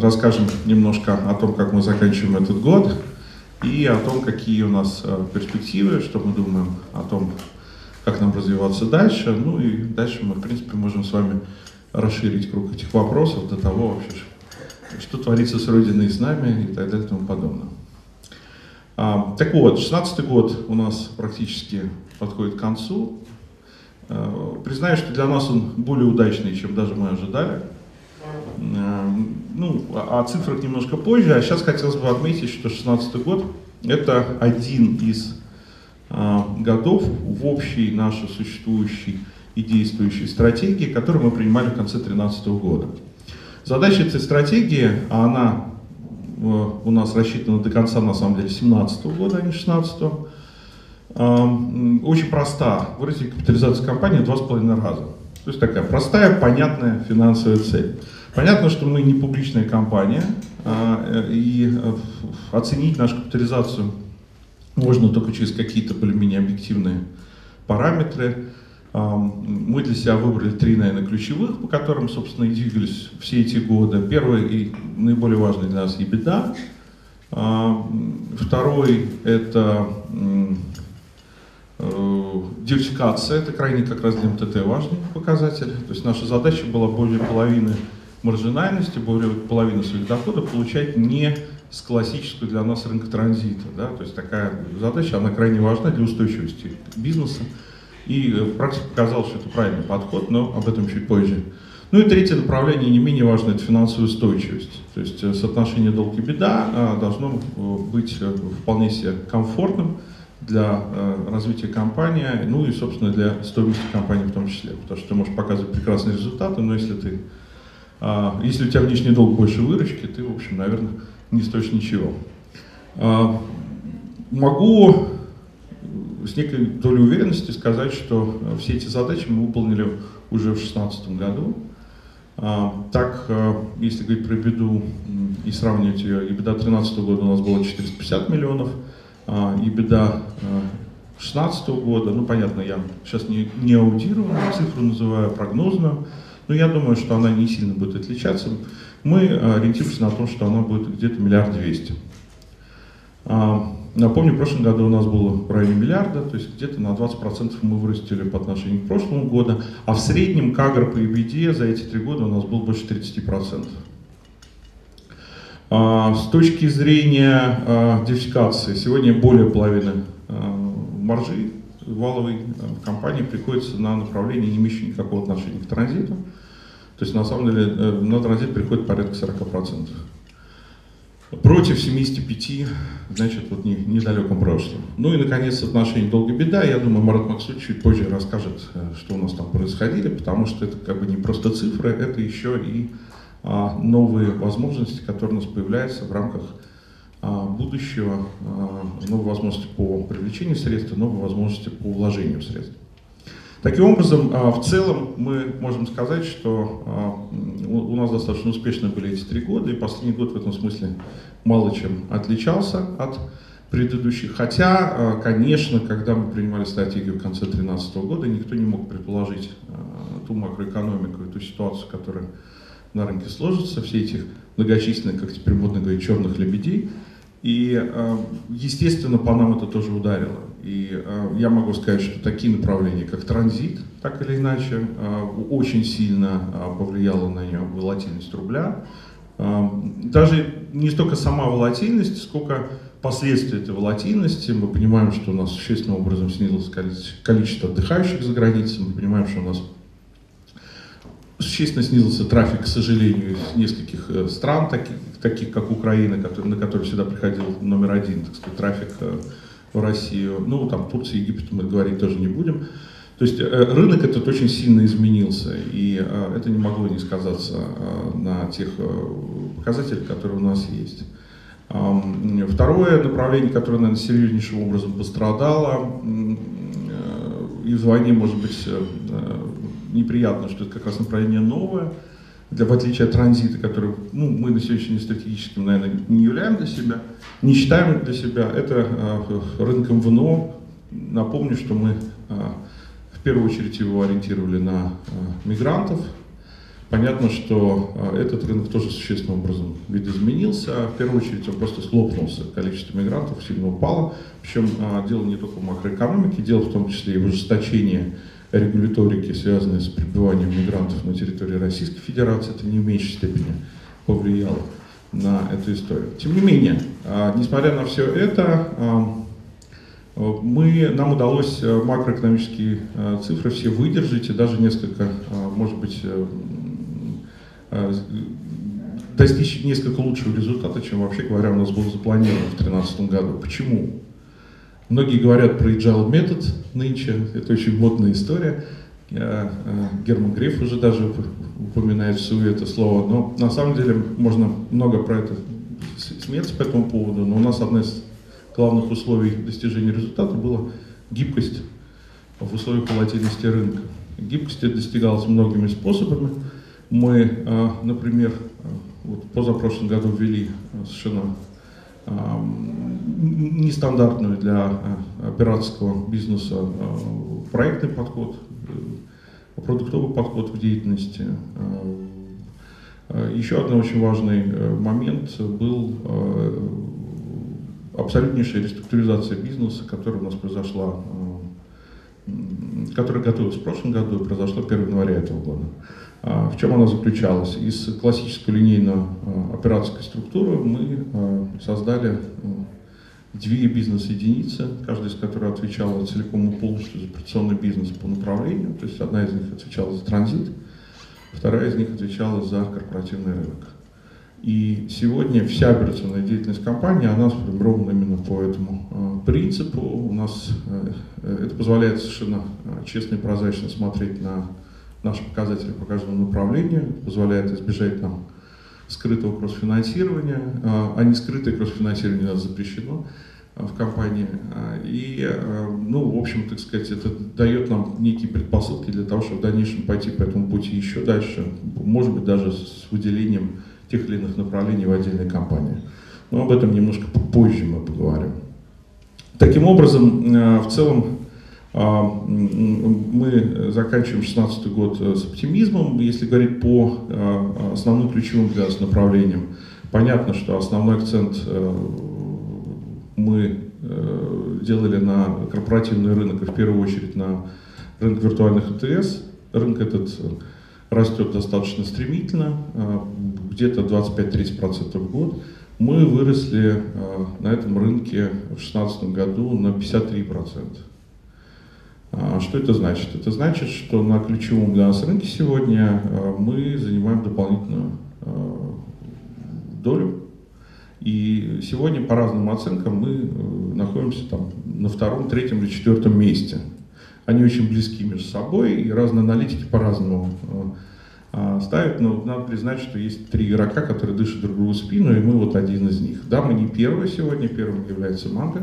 расскажем немножко о том, как мы заканчиваем этот год и о том, какие у нас перспективы, что мы думаем о том, как нам развиваться дальше. Ну и дальше мы, в принципе, можем с вами расширить круг этих вопросов до того вообще, что творится с Родиной и с нами и так далее и тому подобное. А, так вот, 16 год у нас практически подходит к концу. А, признаю, что для нас он более удачный, чем даже мы ожидали. А, ну, о цифрах немножко позже, а сейчас хотелось бы отметить, что 16 год это один из годов в общей нашей существующей и действующей стратегии, которую мы принимали в конце 2013 года. Задача этой стратегии, а она э, у нас рассчитана до конца, на самом деле, 2017 года, а не 2016, очень проста. Выразить капитализацию компании с половиной раза. То есть такая простая, понятная финансовая цель. Понятно, что мы не публичная компания, а, э, и э, оценить нашу капитализацию можно только через какие-то более-менее объективные параметры. Мы для себя выбрали три, наверное, ключевых, по которым, собственно, и двигались все эти годы. Первый и наиболее важный для нас – EBITDA. Второй – это диверсификация, это крайне как раз для МТТ важный показатель. То есть наша задача была более половины маржинальности, более половины своих доходов получать не с классической для нас рынка транзита. Да? То есть такая задача, она крайне важна для устойчивости бизнеса. И э, практика показала, что это правильный подход, но об этом чуть позже. Ну и третье направление, не менее важное, это финансовая устойчивость. То есть э, соотношение долг и беда а, должно э, быть вполне себе комфортным для развития компании, ну и, собственно, для стоимости компании в том числе. Потому что ты можешь показывать прекрасные результаты, но если ты а, если у тебя внешний долг больше выручки, ты, в общем, наверное, не стоишь ничего. А, могу с некой долей уверенности сказать, что э, все эти задачи мы выполнили уже в 2016 году. А, так, э, если говорить про беду и сравнивать ее, и беда 2013 года у нас было 450 миллионов, и беда 2016 года, ну понятно, я сейчас не, не аудирую, цифру называю прогнозную, но я думаю, что она не сильно будет отличаться. Мы э, ориентируемся на то, что она будет где-то миллиард двести. Напомню, в прошлом году у нас было в районе миллиарда, то есть где-то на 20% мы вырастили по отношению к прошлому году, а в среднем кагр по EBD за эти три года у нас был больше 30%. А, с точки зрения а, диверсификации, сегодня более половины а, маржи валовой в компании приходится на направление, не имеющее никакого отношения к транзиту. То есть на самом деле э, на транзит приходит порядка 40% против 75, значит, вот не, недалеком прошлом. Ну и, наконец, отношение долга-беда. Я думаю, Марат Максут чуть позже расскажет, э, что у нас там происходило, потому что это как бы не просто цифры, это еще и новые возможности, которые у нас появляются в рамках а, будущего, а, новые возможности по привлечению средств, новые возможности по вложению средств. Таким образом, а, в целом мы можем сказать, что а, у нас достаточно успешны были эти три года, и последний год в этом смысле мало чем отличался от предыдущих. Хотя, а, конечно, когда мы принимали стратегию в конце 2013 года, никто не мог предположить ту макроэкономику и ту ситуацию, которая на рынке сложится, все этих многочисленных, как теперь модно говорить, черных лебедей. И, естественно, по нам это тоже ударило. И э, я могу сказать, что такие направления, как транзит, так или иначе, э, очень сильно э, повлияла на нее волатильность рубля. Э, даже не столько сама волатильность, сколько последствия этой волатильности. Мы понимаем, что у нас существенным образом снизилось количество отдыхающих за границей, мы понимаем, что у нас существенно снизился трафик, к сожалению, из нескольких э, стран, таких, таких как Украина, на который всегда приходил номер один, так сказать, трафик э, в Россию. Ну, там Турция, Египет мы говорить тоже не будем. То есть э, рынок этот очень сильно изменился, и это не могло не сказаться на тех показателях, которые у нас есть. Второе направление, которое, наверное, серьезнейшим образом пострадало, и вдвойне, может быть, неприятно, что это как раз направление новое, для, в отличие от транзита, который ну, мы на сегодняшний день стратегическим, наверное, не являем для себя, не считаем для себя, это э, рынок МВНО. Напомню, что мы э, в первую очередь его ориентировали на э, мигрантов, Понятно, что этот рынок тоже существенным образом видоизменился. В первую очередь он просто схлопнулся. Количество мигрантов сильно упало. Причем дело не только в макроэкономике, дело в том числе и в ужесточении регуляторики, связанной с пребыванием мигрантов на территории Российской Федерации. Это не в меньшей степени повлияло на эту историю. Тем не менее, несмотря на все это, мы, нам удалось э, макроэкономические э, цифры все выдержать и даже несколько, э, может быть, достичь несколько лучшего результата, чем вообще говоря у нас было запланировано в 2013 году. Почему? Многие говорят про agile метод нынче, это очень модная история. Герман Греф уже даже упоминает всю это слово, но на самом деле можно много про это смеяться по этому поводу, но у нас одна из главных условий достижения результата была гибкость в условиях волатильности рынка. Гибкость достигалась многими способами. Мы, а, например, вот позапрошлом году ввели совершенно нестандартную для а, операторского бизнеса проектный подход, э, продуктовый подход в деятельности. Еще один очень важный э, момент был абсолютнейшая реструктуризация бизнеса, которая у нас произошла, э, которая готовилась в прошлом году и произошла 1 января этого года. А в чем она заключалась? Из классической линейно-операторской структуры мы э, создали две бизнес-единицы, каждая из которых отвечала целиком и полностью за операционный бизнес по направлению. То есть одна из них отвечала за транзит, вторая из них отвечала за корпоративный рынок. И сегодня вся операционная деятельность компании, она сформирована именно по этому принципу. У нас э, это позволяет совершенно э, честно и прозрачно смотреть на наши показатели по каждому направлению, это позволяет избежать нам скрытого кроссфинансирования, а не скрытое кроссфинансирование у нас запрещено в компании. И, ну, в общем, так сказать, это дает нам некие предпосылки для того, чтобы в дальнейшем пойти по этому пути еще дальше, может быть, даже с выделением тех или иных направлений в отдельной компании. Но об этом немножко позже мы поговорим. Таким образом, э, в целом, э, мы заканчиваем 2016 год э, с оптимизмом. Если говорить по основным ключевым для нас направлениям, понятно, что основной акцент мы делали на корпоративный рынок и в первую очередь на рынок виртуальных АТС. Рынок этот растет достаточно стремительно, где-то 25-30% в год. Мы выросли э, на этом рынке в 2016 году на 53%. А что это значит? Это значит, что на ключевом для нас рынке сегодня э, мы занимаем дополнительную э, долю. И сегодня по разным оценкам мы находимся там на втором, третьем или четвертом месте. Они очень близки между собой, и разные аналитики по-разному ставят, но надо признать, что есть три игрока, которые дышат друг другу спину, и мы вот один из них. Да, мы не первые сегодня, первым является Манго,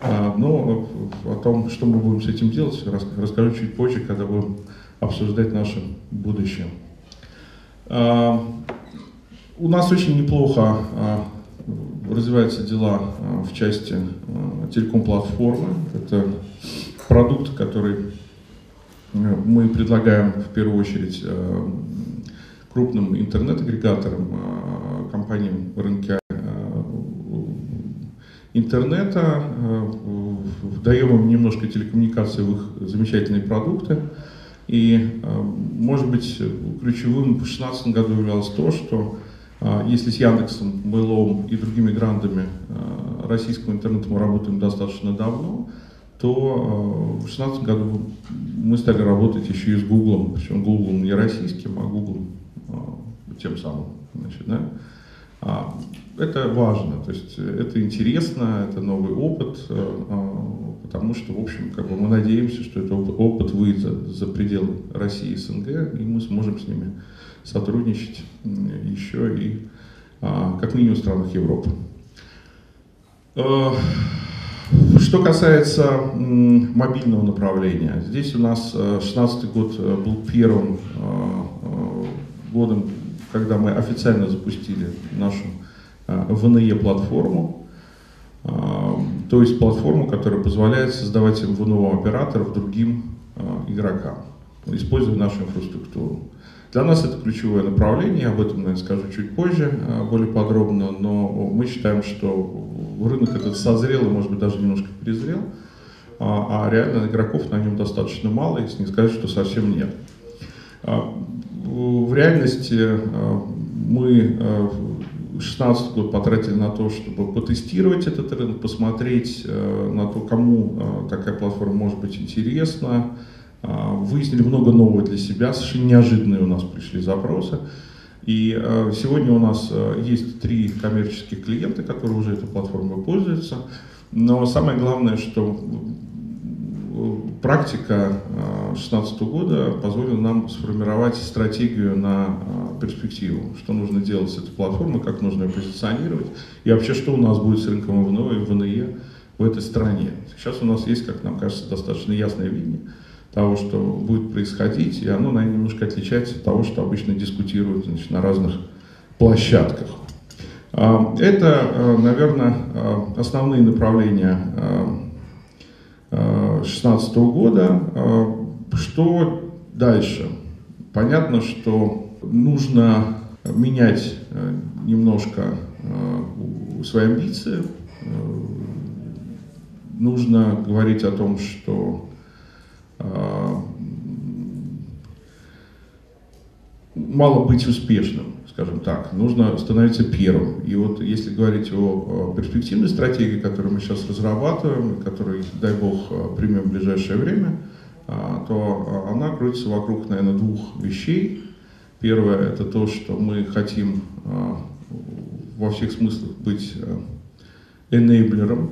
а, но о том, что мы будем с этим делать, расскажу чуть позже, когда будем обсуждать наше будущее. А, у нас очень неплохо развиваются дела в части телеком-платформы. Это продукт, который мы предлагаем в первую очередь э, крупным интернет-агрегаторам, э, компаниям в рынке э, интернета, даем им немножко телекоммуникации в их замечательные продукты. И, может быть, ключевым в 2016 году являлось то, что если с Яндексом, Mail.com и другими грандами российского интернета мы работаем достаточно давно, то э, в 2016 году мы стали работать еще и с Google, причем Google не российским, а Google э, тем самым. Значит, да? А, это важно, то есть это интересно, это новый опыт, э, потому что, в общем, как бы мы надеемся, что этот опыт выйдет за, за пределы России и СНГ, и мы сможем с ними сотрудничать еще и а, как минимум в странах Европы. Что касается мобильного направления, здесь у нас 2016 э, год э, был первым э, годом, когда мы официально запустили нашу ВНЕ-платформу, то есть платформу, которая позволяет создавать МВНО операторов другим игрокам, используя нашу инфраструктуру. Для нас это ключевое направление, об этом, наверное, скажу чуть позже, более подробно, но мы считаем, что рынок этот созрел и, может быть, даже немножко перезрел, а, а реально игроков на нем достаточно мало, если не сказать, что совсем нет. В реальности мы 2016 год потратили на то, чтобы потестировать этот рынок, посмотреть на то, кому такая платформа может быть интересна. Э, выяснили много нового для себя, совершенно неожиданные у нас пришли запросы. И сегодня у нас есть три коммерческих клиента, которые уже этой платформой пользуются. Но самое главное, что практика 2016 года позволила нам сформировать стратегию на перспективу, что нужно делать с этой платформой, как нужно ее позиционировать, и вообще, что у нас будет с рынком ВНО и ВНЕ в этой стране. Сейчас у нас есть, как нам кажется, достаточно ясное видение того, что будет происходить, и оно, наверное, немножко отличается от того, что обычно дискутируют значит, на разных площадках. Это, наверное, основные направления 2016 года. Что дальше? Понятно, что нужно менять немножко свои амбиции, э, нужно говорить о том, что мало быть успешным, скажем так, нужно становиться первым. И вот если говорить о перспективной стратегии, которую мы сейчас разрабатываем, которую, дай бог, примем в ближайшее время, то она крутится вокруг, наверное, двух вещей. Первое – это то, что мы хотим во всех смыслах быть энейблером,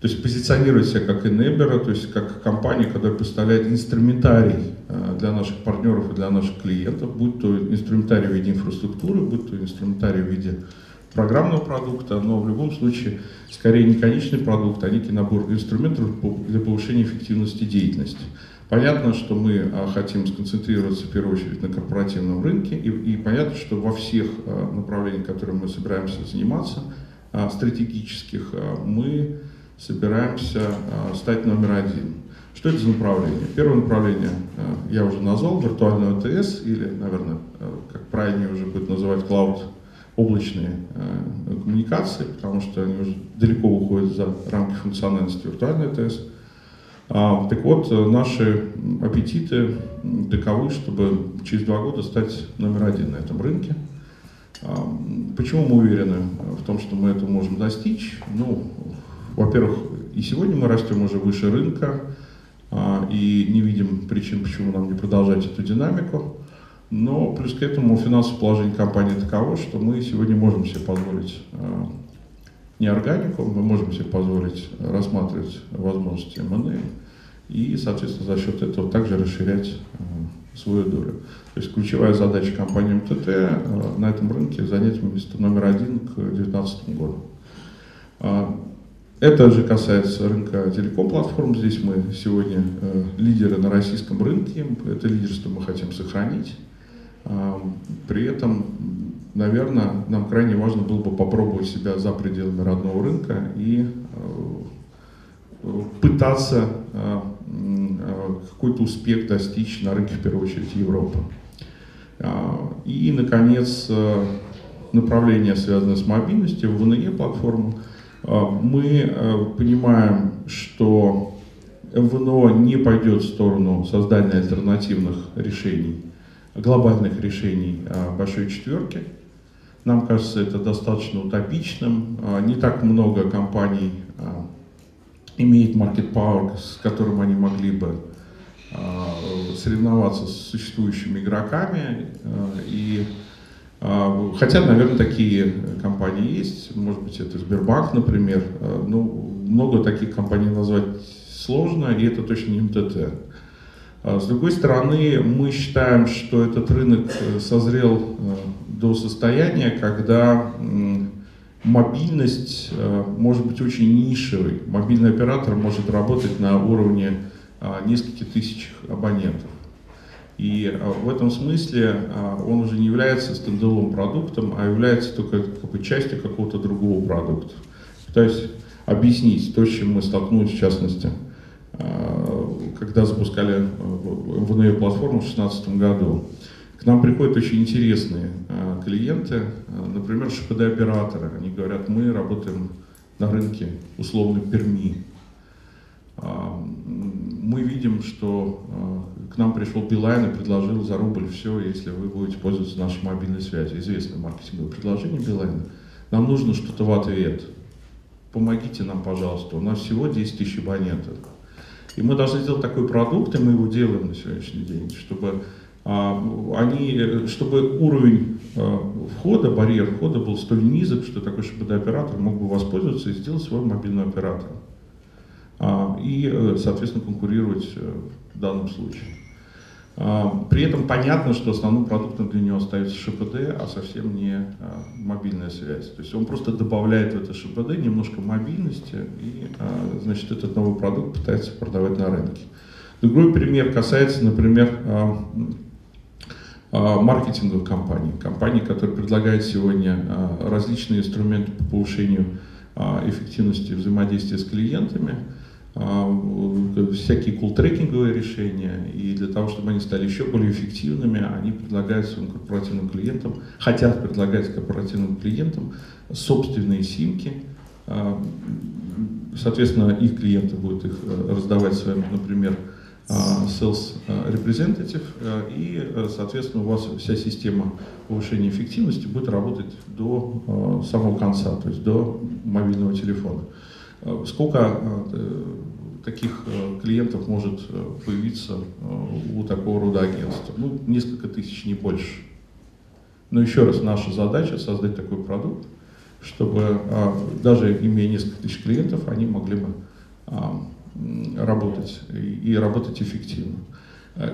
то есть позиционировать себя как энейблера, то есть как компания, которая представляет инструментарий а, для наших партнеров и для наших клиентов, будь то инструментарий в виде инфраструктуры, будь то инструментарий в виде программного продукта, но в любом случае скорее не конечный продукт, а некий набор инструментов для повышения эффективности деятельности. Понятно, что мы а, хотим сконцентрироваться в первую очередь на корпоративном рынке, и, и понятно, что во всех а, направлениях, которыми мы собираемся заниматься, стратегических, мы собираемся стать номер один. Что это за направление? Первое направление я уже назвал, виртуальный ОТС, или, наверное, как правильнее уже будет называть, клауд облачные коммуникации, потому что они уже далеко уходят за рамки функциональности виртуальной ОТС. А, так вот, э, наши аппетиты таковы, чтобы через два года стать номер один на этом рынке. А, почему мы уверены в том, что мы это можем достичь? Ну, во-первых, и сегодня мы растем уже выше рынка, а, и не видим причин, почему нам не продолжать эту динамику. Но плюс к этому финансовое положение компании таково, что мы сегодня можем себе позволить не органику, мы можем себе позволить рассматривать возможности M&A и, соответственно, за счет этого также расширять э, свою долю. То есть ключевая задача компании МТТ на этом рынке занять место номер один к 2019 году. А, это же касается рынка телеком-платформ. Здесь мы сегодня э, лидеры на российском рынке. Это лидерство мы хотим сохранить. А, при этом наверное, нам крайне важно было бы попробовать себя за пределами родного рынка и э, пытаться э, э, какой-то успех достичь на рынке, в первую очередь, Европы. И, наконец, направление, связанное с мобильностью, в ВНЕ платформу. Мы понимаем, что МВНО не пойдет в сторону создания альтернативных решений, глобальных решений большой четверки. Нам кажется это достаточно утопичным. Не так много компаний имеет market power, с которым они могли бы соревноваться с существующими игроками. И Хотя, наверное, такие компании есть. Может быть, это Сбербанк, например. Ну, много таких компаний назвать сложно, и это точно не МТТ. С другой стороны, мы считаем, что этот рынок э, созрел э, до состояния, когда мобильность э, может быть очень нишевой. Мобильный оператор может работать на уровне а, нескольких тысяч абонентов. И а, в этом смысле а, он уже не является стендалон продуктом, а является только как бы, частью какого-то другого продукта. Пытаюсь объяснить то, с чем мы столкнулись в частности, когда запускали ВНЕ платформу в 2016 году. К нам приходят очень интересные клиенты, например, ШПД-операторы. Они говорят, мы работаем на рынке условно Перми. Мы видим, что к нам пришел Билайн и предложил за рубль все, если вы будете пользоваться нашей мобильной связью. Известное маркетинговое предложение Билайна. Нам нужно что-то в ответ. Помогите нам, пожалуйста. У нас всего 10 тысяч абонентов. И мы должны сделать такой продукт, и мы его делаем на сегодняшний день, чтобы а, они, чтобы уровень а, входа, барьер входа был столь низок, что такой ШПД-оператор мог бы воспользоваться и сделать свой мобильный оператор. А, и, э, соответственно, конкурировать э, в данном случае. А, при этом понятно, что основным продуктом для него остается ШПД, а совсем не а, мобильная связь. То есть он просто добавляет в это ШПД немножко мобильности и, а, значит, этот новый продукт пытается продавать на рынке. Другой пример касается, например, маркетинговых компаний. Компаний, которые предлагают сегодня различные инструменты по повышению эффективности взаимодействия с клиентами – а, всякие кул-трекинговые решения, и для того, чтобы они стали еще более эффективными, они предлагают своим корпоративным клиентам, хотят предлагать корпоративным клиентам собственные симки, а, соответственно, их клиенты будут их э, раздавать своим, например, а, sales representative, и, соответственно, у вас вся система повышения эффективности будет работать до самого конца, то есть до мобильного телефона. Э, сколько э, таких э, клиентов может появиться у такого рода агентства? Ну, несколько тысяч, не больше. Но еще раз, наша задача создать такой продукт, чтобы даже имея несколько тысяч клиентов, они могли бы работать и работать эффективно.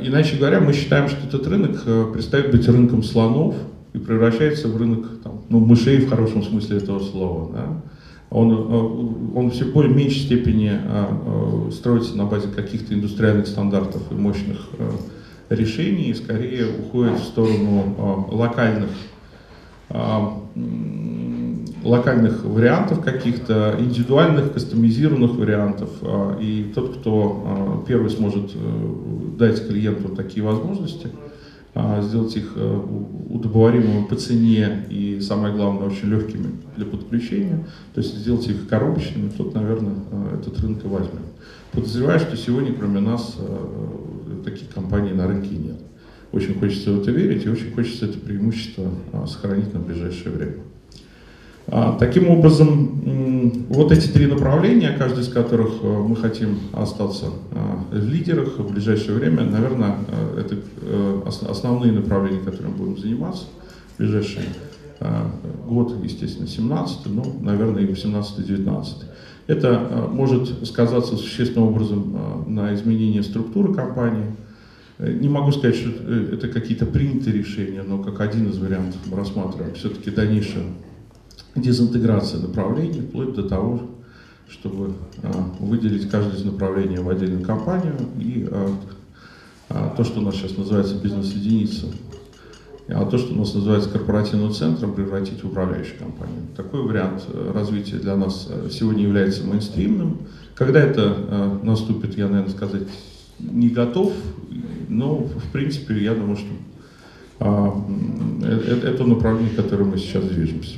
Иначе говоря, мы считаем, что этот рынок перестает быть рынком слонов и превращается в рынок там, ну, мышей в хорошем смысле этого слова. Да? Он, э, он все более меньшей степени э, э, строится на базе каких-то индустриальных стандартов и мощных решений, и скорее уходит в сторону локальных, локальных вариантов каких-то, индивидуальных, кастомизированных вариантов. И тот, кто первый сможет дать клиенту такие возможности – сделать их э, удобоваримыми по цене и, самое главное, очень легкими для подключения, то есть сделать их коробочными, тот, наверное, э, этот рынок и возьмет. Подозреваю, что сегодня, кроме нас, э, таких компаний на рынке нет. Очень хочется в это верить и очень хочется это преимущество сохранить на ближайшее время. А, таким образом, вот эти три направления, каждый из которых э, мы хотим остаться э, в лидерах в ближайшее время, наверное, э, это основные направления, которыми будем заниматься в ближайший год, естественно, 17 ну, наверное, и 18-19. Это может сказаться существенным образом на изменении структуры компании. Не могу сказать, что это какие-то принятые решения, но как один из вариантов рассматриваем все-таки дальнейшее дезинтеграция направлений, вплоть до того, чтобы а, выделить каждое из направлений в отдельную компанию и а, а, то, что у нас сейчас называется бизнес-единица, а то, что у нас называется корпоративным центром, превратить в управляющую компанию. Такой вариант э, развития для нас э, сегодня является мейнстримным. Когда это э, наступит, я, наверное, сказать не готов, но, в принципе, я думаю, что это направление, в которое мы сейчас движемся.